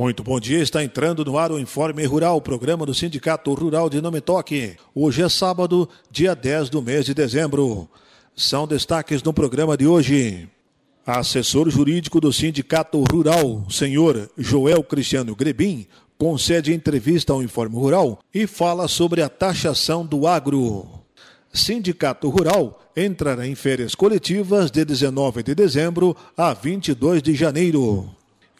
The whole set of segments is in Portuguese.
Muito bom dia, está entrando no ar o Informe Rural, programa do Sindicato Rural de Nome Toque. Hoje é sábado, dia 10 do mês de dezembro. São destaques no programa de hoje. Assessor jurídico do Sindicato Rural, senhor Joel Cristiano Grebin, concede entrevista ao Informe Rural e fala sobre a taxação do agro. Sindicato Rural entrará em férias coletivas de 19 de dezembro a 22 de janeiro.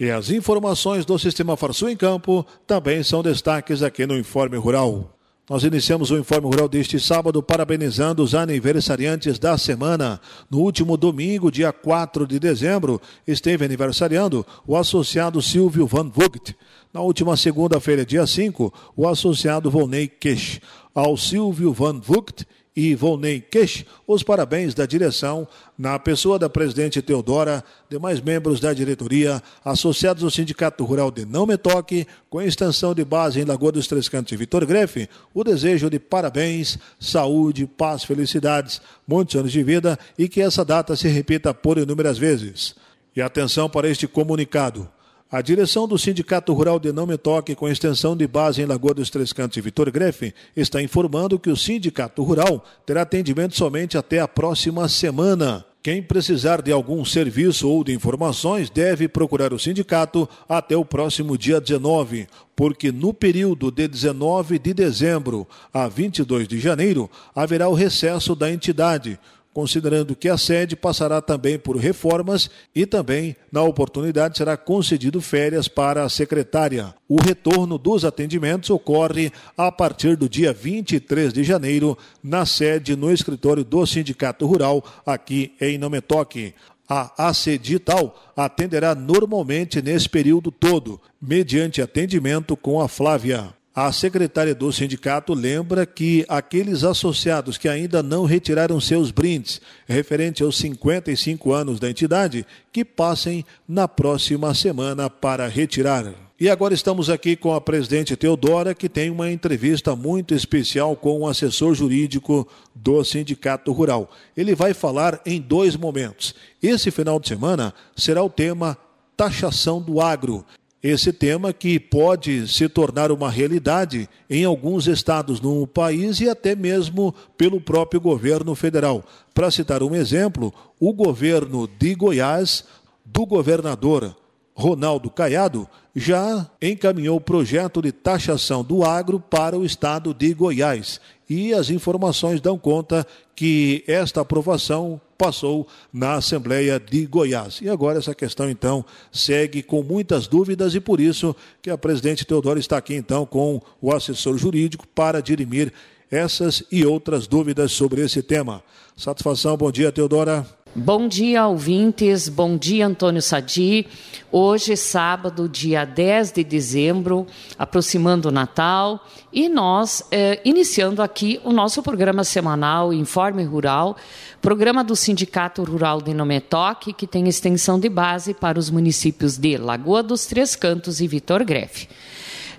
E as informações do Sistema Farsul em Campo também são destaques aqui no Informe Rural. Nós iniciamos o Informe Rural deste sábado parabenizando os aniversariantes da semana. No último domingo, dia 4 de dezembro, esteve aniversariando o associado Silvio Van Vogt. Na última segunda-feira, dia 5, o associado Volney Kesh. Ao Silvio Van Vogt e Volney Kesh, os parabéns da direção, na pessoa da presidente Teodora, demais membros da diretoria, associados ao Sindicato Rural de Não Me Toque, com extensão de base em Lagoa dos Três Cantos e Vitor Grefe, o desejo de parabéns, saúde, paz, felicidades, muitos anos de vida e que essa data se repita por inúmeras vezes. E atenção para este comunicado. A direção do Sindicato Rural de Não Me Toque, com extensão de base em Lagoa dos Três Cantos e Vitor Grefe, está informando que o Sindicato Rural terá atendimento somente até a próxima semana. Quem precisar de algum serviço ou de informações deve procurar o sindicato até o próximo dia 19, porque no período de 19 de dezembro a 22 de janeiro haverá o recesso da entidade considerando que a sede passará também por reformas e também, na oportunidade, será concedido férias para a secretária. O retorno dos atendimentos ocorre a partir do dia 23 de janeiro, na sede no escritório do Sindicato Rural, aqui em Nometoque. A ACDital atenderá normalmente nesse período todo, mediante atendimento com a Flávia. A secretária do sindicato lembra que aqueles associados que ainda não retiraram seus brindes, referente aos 55 anos da entidade, que passem na próxima semana para retirar. E agora estamos aqui com a presidente Teodora, que tem uma entrevista muito especial com o assessor jurídico do Sindicato Rural. Ele vai falar em dois momentos. Esse final de semana será o tema taxação do agro esse tema que pode se tornar uma realidade em alguns estados no país e até mesmo pelo próprio governo federal. Para citar um exemplo, o governo de Goiás, do governador Ronaldo Caiado, já encaminhou o projeto de taxação do agro para o estado de Goiás. E as informações dão conta que esta aprovação passou na Assembleia de Goiás. E agora essa questão, então, segue com muitas dúvidas e por isso que a presidente Teodoro está aqui, então, com o assessor jurídico para dirimir essas e outras dúvidas sobre esse tema. Satisfação, bom dia, Teodora. Bom dia, ouvintes. Bom dia, Antônio Sadi. Hoje, sábado, dia 10 de dezembro, aproximando o Natal, e nós eh, iniciando aqui o nosso programa semanal Informe Rural, programa do Sindicato Rural de Nometoque, que tem extensão de base para os municípios de Lagoa dos Três Cantos e Vitor Grefe.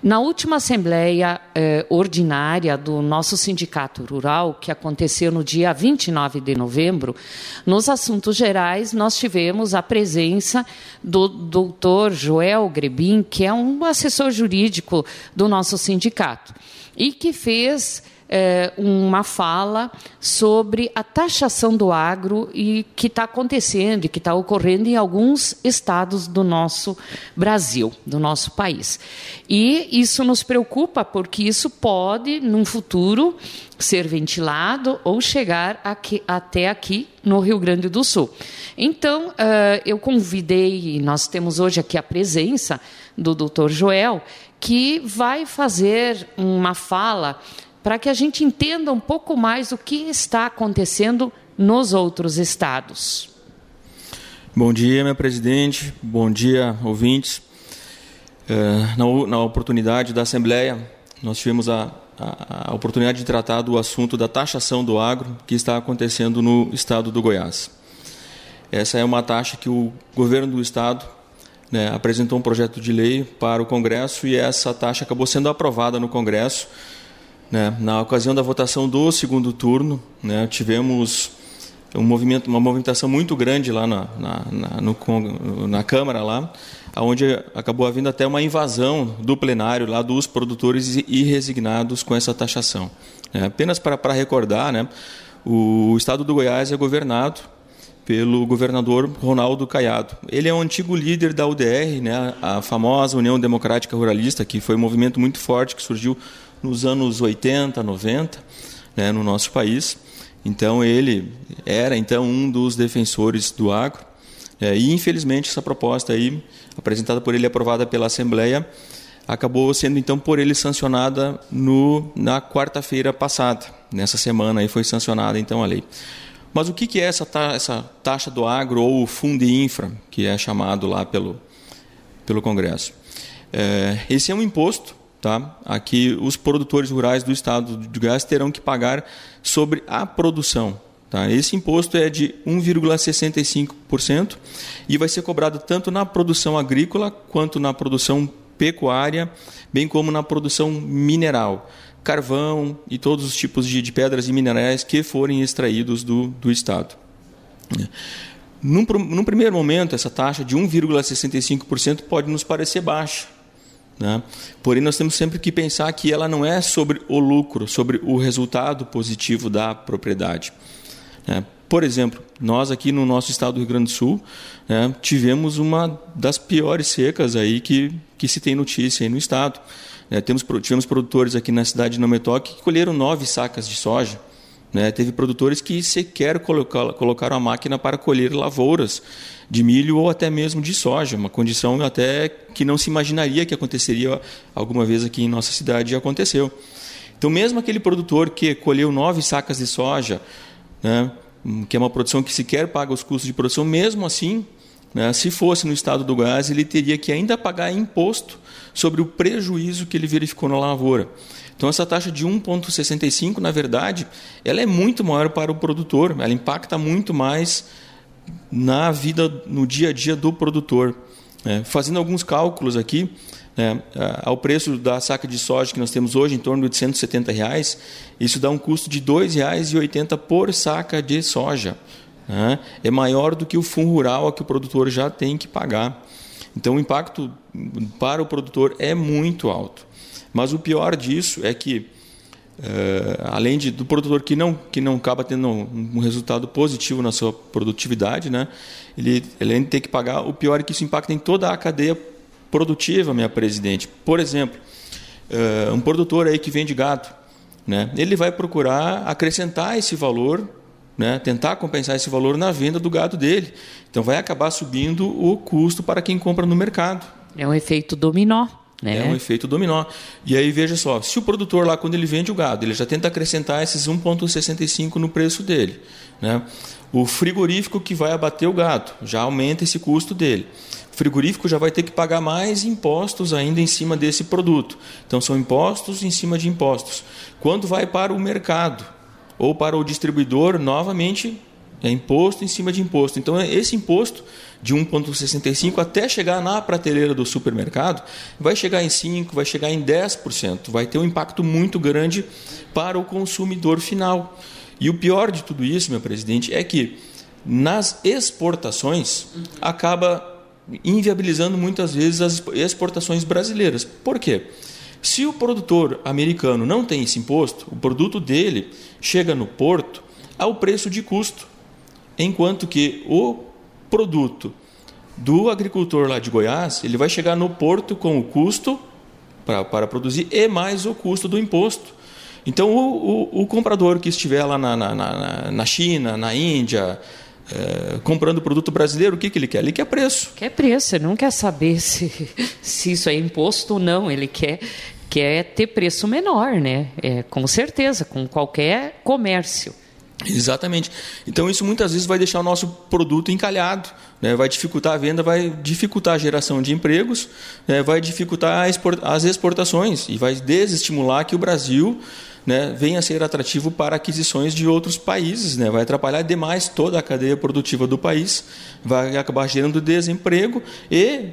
Na última Assembleia eh, Ordinária do nosso Sindicato Rural, que aconteceu no dia 29 de novembro, nos assuntos gerais, nós tivemos a presença do doutor Joel Grebin, que é um assessor jurídico do nosso sindicato, e que fez é, uma fala sobre a taxação do agro e que está acontecendo e que está ocorrendo em alguns estados do nosso Brasil, do nosso país. E isso nos preocupa porque isso pode, num futuro, ser ventilado ou chegar aqui, até aqui no Rio Grande do Sul. Então, uh, eu convidei, nós temos hoje aqui a presença do doutor Joel, que vai fazer uma fala para que a gente entenda um pouco mais o que está acontecendo nos outros estados. Bom dia, minha presidente. Bom dia, ouvintes. É, na, oportunidade da Assembleia, nós tivemos a, a, a, oportunidade de tratar do assunto da taxação do agro que está acontecendo no estado do Goiás. Essa é uma taxa que o governo do estado né, apresentou um projeto de lei para o Congresso e essa taxa acabou sendo aprovada no Congresso né? Na ocasião da votação do segundo turno, né, tivemos um movimento, uma movimentação muito grande lá na, na, na, no, na Câmara, lá, onde acabou havendo até uma invasão do plenário lá dos produtores irresignados com essa taxação. É, apenas para, para recordar, né, o estado do Goiás é governado pelo governador Ronaldo Caiado. Ele é um antigo líder da UDR, né, a famosa União Democrática Ruralista, que foi um movimento muito forte que surgiu nos anos 80, 90, né, no nosso país. Então ele era então um dos defensores do agro. É, e infelizmente essa proposta aí, apresentada por ele aprovada pela Assembleia, acabou sendo então por ele sancionada no, na quarta-feira passada. Nessa semana aí foi sancionada então a lei. Mas o que é essa, essa taxa do agro ou Fundo Infra, que é chamado lá pelo, pelo Congresso? É, esse é um imposto tá? Aqui os produtores rurais do estado de Goiás terão que pagar sobre a produção. Tá? Esse imposto é de 1,65% e vai ser cobrado tanto na produção agrícola quanto na produção pecuária, bem como na produção mineral, carvão e todos os tipos de, de pedras e minerais que forem extraídos do, do estado. Num, num primeiro momento, essa taxa de 1,65% pode nos parecer baixa, né? Porém, nós temos sempre que pensar que ela não é sobre o lucro, sobre o resultado positivo da propriedade. Né? Por exemplo, nós aqui no nosso estado do Rio Grande do Sul né, tivemos uma das piores secas aí que, que se tem notícia aí no estado. É, temos, tivemos produtores aqui na cidade de Nometoque que colheram nove sacas de soja. Né? Teve produtores que sequer colocaram a máquina para colher lavouras de milho ou até mesmo de soja, uma condição até que não se imaginaria que aconteceria alguma vez aqui em nossa cidade e aconteceu. Então, mesmo aquele produtor que colheu nove sacas de soja, né, que é uma produção que sequer paga os custos de produção, mesmo assim, né, se fosse no estado do gás, ele teria que ainda pagar imposto sobre o prejuízo que ele verificou na lavoura. Então essa taxa de 1,65, na verdade, ela é muito maior para o produtor, ela impacta muito mais na vida, no dia a dia do produtor. É, fazendo alguns cálculos aqui, é, ao preço da saca de soja que nós temos hoje, em torno de 170 reais, isso dá um custo de R$ 2,80 por saca de soja. É, é maior do que o fundo rural que o produtor já tem que pagar. Então o impacto para o produtor é muito alto. Mas o pior disso é que, é, além de, do produtor que não, que não acaba tendo um, resultado positivo na sua produtividade, né, ele, além de ter que pagar, o pior é que isso impacta em toda a cadeia produtiva, minha presidente. Por exemplo, é, um produtor aí que vende gado, né, ele vai procurar acrescentar esse valor né, tentar compensar esse valor na venda do gado dele. Então vai acabar subindo o custo para quem compra no mercado. É um efeito dominó. Né? É um efeito dominó. E aí veja só, se o produtor lá quando ele vende o gado, ele já tenta acrescentar esses 1,65 no preço dele, né? O frigorífico que vai abater o gado já aumenta esse custo dele. O frigorífico já vai ter que pagar mais impostos ainda em cima desse produto. Então são impostos em cima de impostos. Quando vai para o mercado ou para o distribuidor, novamente é imposto em cima de imposto. Então esse imposto de 1,65 até chegar na prateleira do supermercado, vai chegar em 5%, vai chegar em 10%, vai ter um impacto muito grande para o consumidor final. E o pior de tudo isso, meu presidente, é que nas exportações acaba inviabilizando muitas vezes as exportações brasileiras. Por quê? Se o produtor americano não tem esse imposto, o produto dele chega no porto ao preço de custo, enquanto que o produto do agricultor lá de Goiás, ele vai chegar no porto com o custo para, para produzir e mais o custo do imposto. Então, o, o, o comprador que estiver lá na, na, na, na China, na Índia, é, comprando produto brasileiro, o que, que ele quer? Ele quer preço. Quer preço, ele não quer saber se, se isso é imposto ou não, ele quer, quer ter preço menor, né? É, com certeza, com qualquer comércio. Exatamente. Então isso muitas vezes vai deixar o nosso produto encalhado, né? vai dificultar a venda, vai dificultar a geração de empregos, né? vai dificultar as exportações e vai desestimular que o Brasil né, venha a ser atrativo para aquisições de outros países, né? vai atrapalhar demais toda a cadeia produtiva do país, vai acabar gerando desemprego e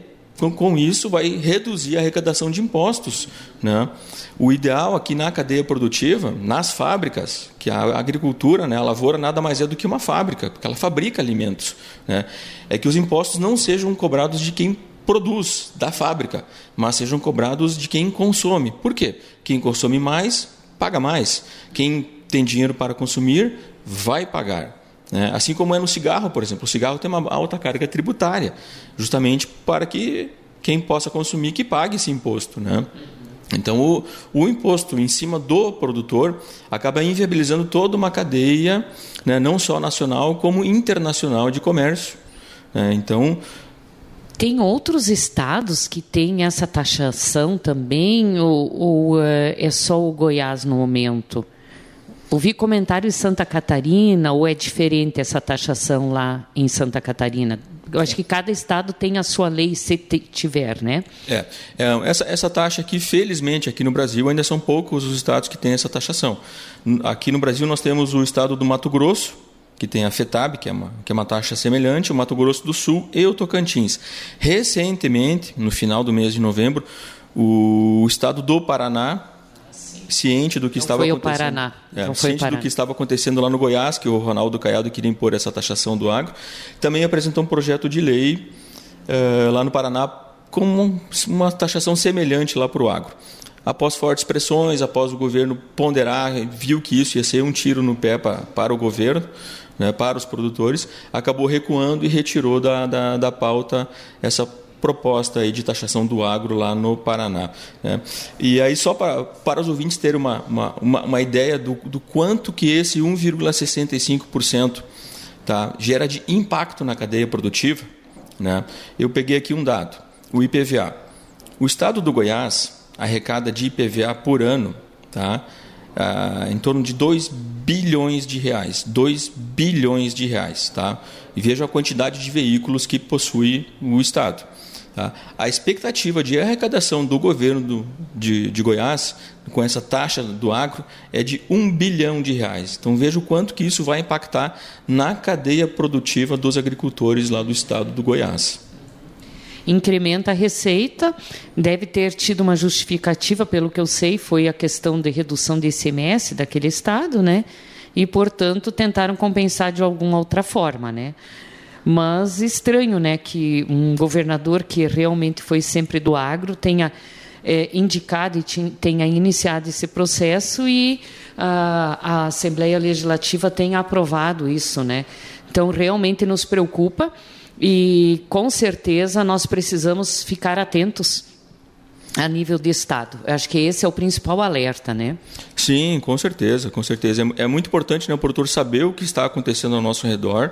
com, isso vai reduzir a arrecadação de impostos. Né? O ideal aqui na cadeia produtiva, nas fábricas, que a agricultura, né, a lavoura nada mais é do que uma fábrica, porque ela fabrica alimentos, né? é que os impostos não sejam cobrados de quem produz, da fábrica, mas sejam cobrados de quem consome. Por quê? Quem consome mais, paga mais. Quem tem dinheiro para consumir, vai pagar. Né? Assim como é no cigarro, por exemplo. O cigarro tem uma alta carga tributária, justamente para que quem possa consumir que pague esse imposto. Né? Então, o, o, imposto em cima do produtor acaba inviabilizando toda uma cadeia, né, não só nacional, como internacional de comércio. Né? Então. Tem outros estados que têm essa taxação também, ou, ou é, é só o Goiás no momento? Ouvi comentário em Santa Catarina, ou é diferente essa taxação lá em Santa Catarina? Eu acho que cada estado tem a sua lei, se tiver, né? É, é essa, essa taxa aqui, felizmente, aqui no Brasil, ainda são poucos os estados que têm essa taxação. Aqui no Brasil, nós temos o estado do Mato Grosso, que tem a FETAB, que é, uma, que é uma taxa semelhante, o Mato Grosso do Sul e o Tocantins. Recentemente, no final do mês de novembro, o estado do Paraná ciente do que não estava foi acontecendo. O Paraná. É, não ciente Paraná. do que estava acontecendo lá no Goiás, que o Ronaldo Caiado queria impor essa taxação do agro. Também apresentou um projeto de lei uh, lá no Paraná com uma taxação semelhante lá para o agro. Após fortes pressões, após o governo ponderar, viu que isso ia ser um tiro no pé para, para o governo, né, para os produtores, acabou recuando e retirou da, da, da pauta essa proposta aí de taxação do agro lá no Paraná. Né? E aí, só para, para os ouvintes terem uma, uma, uma, ideia do, do quanto que esse 1,65% tá, gera de impacto na cadeia produtiva, né? eu peguei aqui um dado, o IPVA. O estado do Goiás arrecada de IPVA por ano tá, ah, em torno de 2 bilhões de reais. 2 bilhões de reais. Tá? E veja a quantidade de veículos que possui o estado. Tá? A expectativa de arrecadação do governo do, de, de, Goiás com essa taxa do agro é de um bilhão de reais. Então veja o quanto que isso vai impactar na cadeia produtiva dos agricultores lá do estado do Goiás. Incrementa a receita, deve ter tido uma justificativa, pelo que eu sei, foi a questão de redução de ICMS daquele estado, né? E, portanto, tentaram compensar de alguma outra forma, né? Mas estranho, né, que um governador que realmente foi sempre do agro tenha é, indicado e tenha iniciado esse processo e a, a Assembleia Legislativa tenha aprovado isso, né? Então realmente nos preocupa e com certeza nós precisamos ficar atentos a nível de Estado. Eu acho que esse é o principal alerta, né? Sim, com certeza, com certeza. É, é muito importante né, o produtor saber o que está acontecendo ao nosso redor,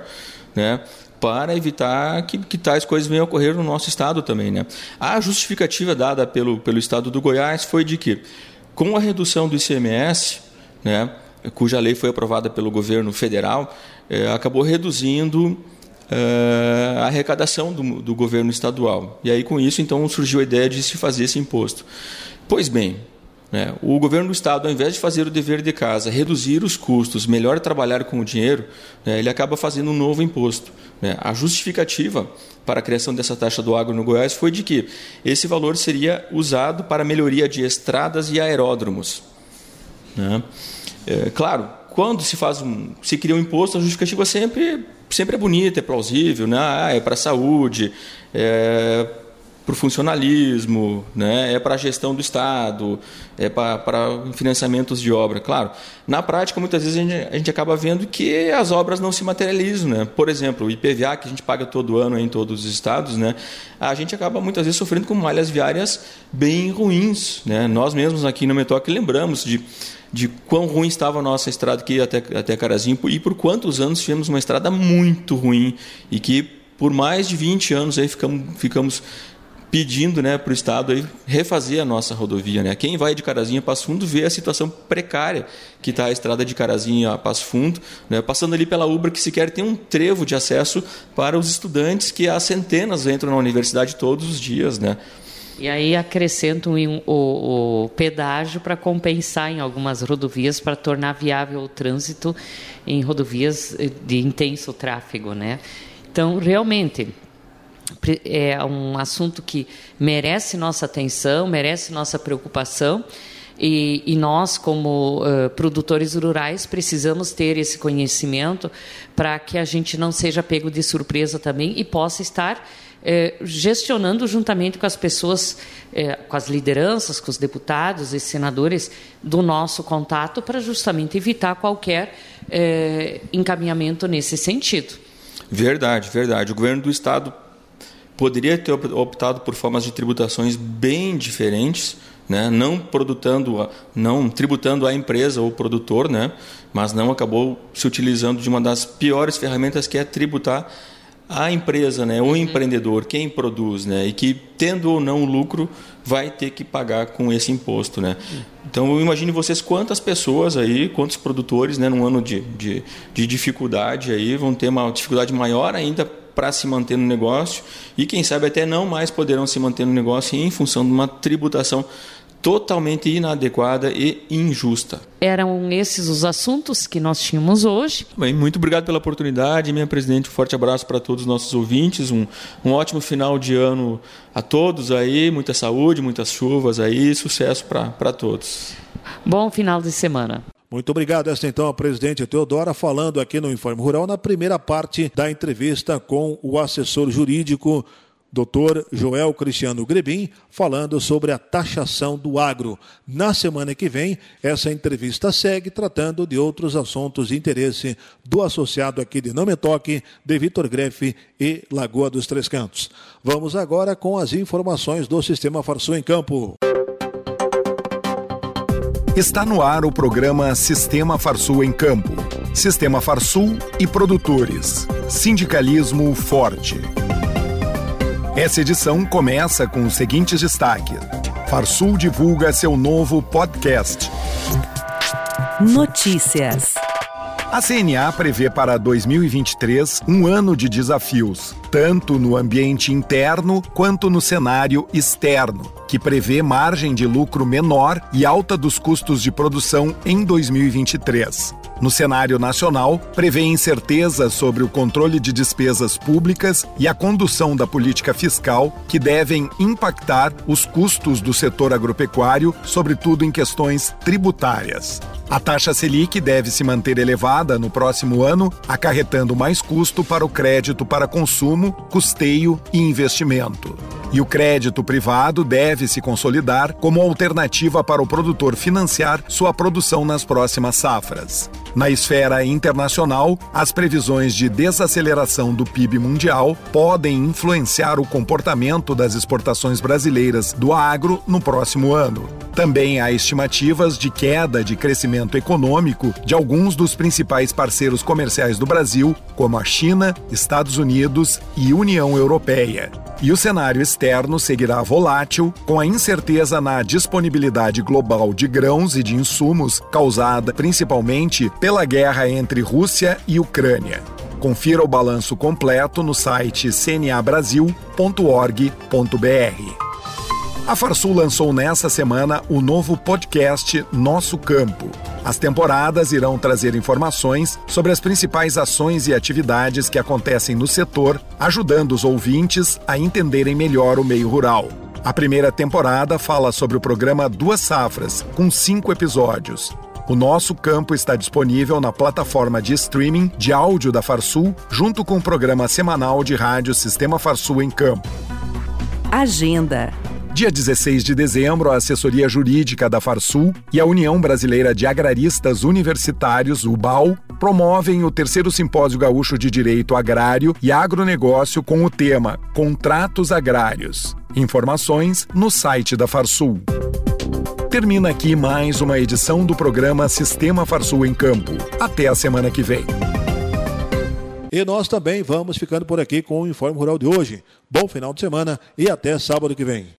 né? para evitar que, que, tais coisas venham a ocorrer no nosso estado também. Né? A justificativa dada pelo, pelo estado do Goiás foi de que, com a redução do ICMS, né, cuja lei foi aprovada pelo governo federal, eh, acabou reduzindo eh, a arrecadação do, do governo estadual. E aí, com isso, então, surgiu a ideia de se fazer esse imposto. Pois bem, né? O governo do Estado, ao invés de fazer o dever de casa, reduzir os custos, melhor trabalhar com o dinheiro, né, ele acaba fazendo um novo imposto. Né? A justificativa para a criação dessa taxa do agro no Goiás foi de que esse valor seria usado para melhoria de estradas e aeródromos. É, claro, quando se faz um, se cria um imposto, a justificativa sempre, sempre é bonita, é plausível, né? ah, é para a saúde, é para o funcionalismo, né? é para a gestão do Estado, é para financiamentos de obra. Claro, na prática, muitas vezes a gente, a gente, acaba vendo que as obras não se materializam. Né? Por exemplo, o IPVA, que a gente paga todo ano em todos os estados, né? a gente acaba muitas vezes sofrendo com malhas viárias bem ruins. Né? Nós mesmos aqui no Metoque lembramos de de quão ruim estava a nossa estrada aqui até, até Carazinho e por quantos anos tivemos uma estrada muito ruim e que por mais de 20 anos aí ficamos, ficamos pedindo né, para o Estado aí refazer a nossa rodovia. Né? Quem vai de Carazinho a Passo Fundo vê a situação precária que está a estrada de Carazinho a Passo Fundo, né? passando ali pela Ubra, que sequer tem um trevo de acesso para os estudantes, que há centenas entram na universidade todos os dias. Né? E aí acrescentam um, o, o pedágio para compensar em algumas rodovias, para tornar viável o trânsito em rodovias de intenso tráfego. Né? Então, realmente, é um assunto que merece nossa atenção, merece nossa preocupação. E, e, nós, como uh, produtores rurais, precisamos ter esse conhecimento para que a gente não seja pego de surpresa também e possa estar uh, gestionando juntamente com as pessoas, com as lideranças, com os deputados e senadores do nosso contato, para justamente evitar qualquer encaminhamento nesse sentido. Verdade, verdade. O governo do estado poderia ter optado por formas de tributações bem diferentes, né? não produtando, não tributando a empresa ou o produtor, né? mas não acabou se utilizando de uma das piores ferramentas que é tributar a empresa, né, o uhum. empreendedor, quem produz, né, e que tendo ou não lucro vai ter que pagar com esse imposto, né. Então imagine vocês quantas pessoas aí, quantos produtores, né, num ano de, de, de dificuldade aí vão ter uma dificuldade maior ainda para se manter no negócio e quem sabe até não mais poderão se manter no negócio em função de uma tributação totalmente inadequada e injusta. Eram esses os assuntos que nós tínhamos hoje. Bem, muito obrigado pela oportunidade, minha presidente. Um forte abraço para todos os nossos ouvintes. Um, um ótimo final de ano a todos aí. Muita saúde, muitas chuvas aí. Sucesso para todos. Bom final de semana. Muito obrigado. Esta então a presidente Teodora falando aqui no Informe Rural na primeira parte da entrevista com o assessor jurídico Dr. Joel Cristiano Grebin, falando sobre a taxação do agro. Na semana que vem, essa entrevista segue tratando de outros assuntos de interesse do associado aqui de Nometoque, de Vitor Grefe e Lagoa dos Três Cantos. Vamos agora com as informações do Sistema Farsul em Campo. Está no ar o programa Sistema Farsul em Campo. Sistema Farsul e produtores. Sindicalismo forte. Essa edição começa com os seguintes destaques. Farsul divulga seu novo podcast. Notícias. A CNA prevê para 2023 um ano de desafios, tanto no ambiente interno quanto no cenário externo, que prevê margem de lucro menor e alta dos custos de produção em 2023. No cenário nacional, prevê incerteza sobre o controle de despesas públicas e a condução da política fiscal, que devem impactar os custos do setor agropecuário, sobretudo em questões tributárias. A taxa Selic deve se manter elevada no próximo ano, acarretando mais custo para o crédito para consumo, custeio e investimento. E o crédito privado deve se consolidar como alternativa para o produtor financiar sua produção nas próximas safras. Na esfera internacional, as previsões de desaceleração do PIB mundial podem influenciar o comportamento das exportações brasileiras do agro no próximo ano. Também há estimativas de queda de crescimento econômico de alguns dos principais parceiros comerciais do Brasil, como a China, Estados Unidos e União Europeia. E o cenário externo seguirá volátil, com a incerteza na disponibilidade global de grãos e de insumos, causada principalmente pela guerra entre Rússia e Ucrânia. Confira o balanço completo no site cnabrasil.org.br. A Farsul lançou nessa semana o novo podcast Nosso Campo. As temporadas irão trazer informações sobre as principais ações e atividades que acontecem no setor, ajudando os ouvintes a entenderem melhor o meio rural. A primeira temporada fala sobre o programa Duas Safras, com cinco episódios. O nosso campo está disponível na plataforma de streaming de áudio da Farsul, junto com o programa semanal de rádio Sistema Farsul em Campo. Agenda. Dia 16 de dezembro, a assessoria jurídica da Farsul e a União Brasileira de Agraristas Universitários, UBAL, promovem o terceiro Simpósio Gaúcho de Direito Agrário e Agronegócio com o tema Contratos Agrários. Informações no site da Farsul. Termina aqui mais uma edição do programa Sistema Farsul em Campo. Até a semana que vem. E nós também vamos ficando por aqui com o Informe Rural de hoje. Bom final de semana e até sábado que vem.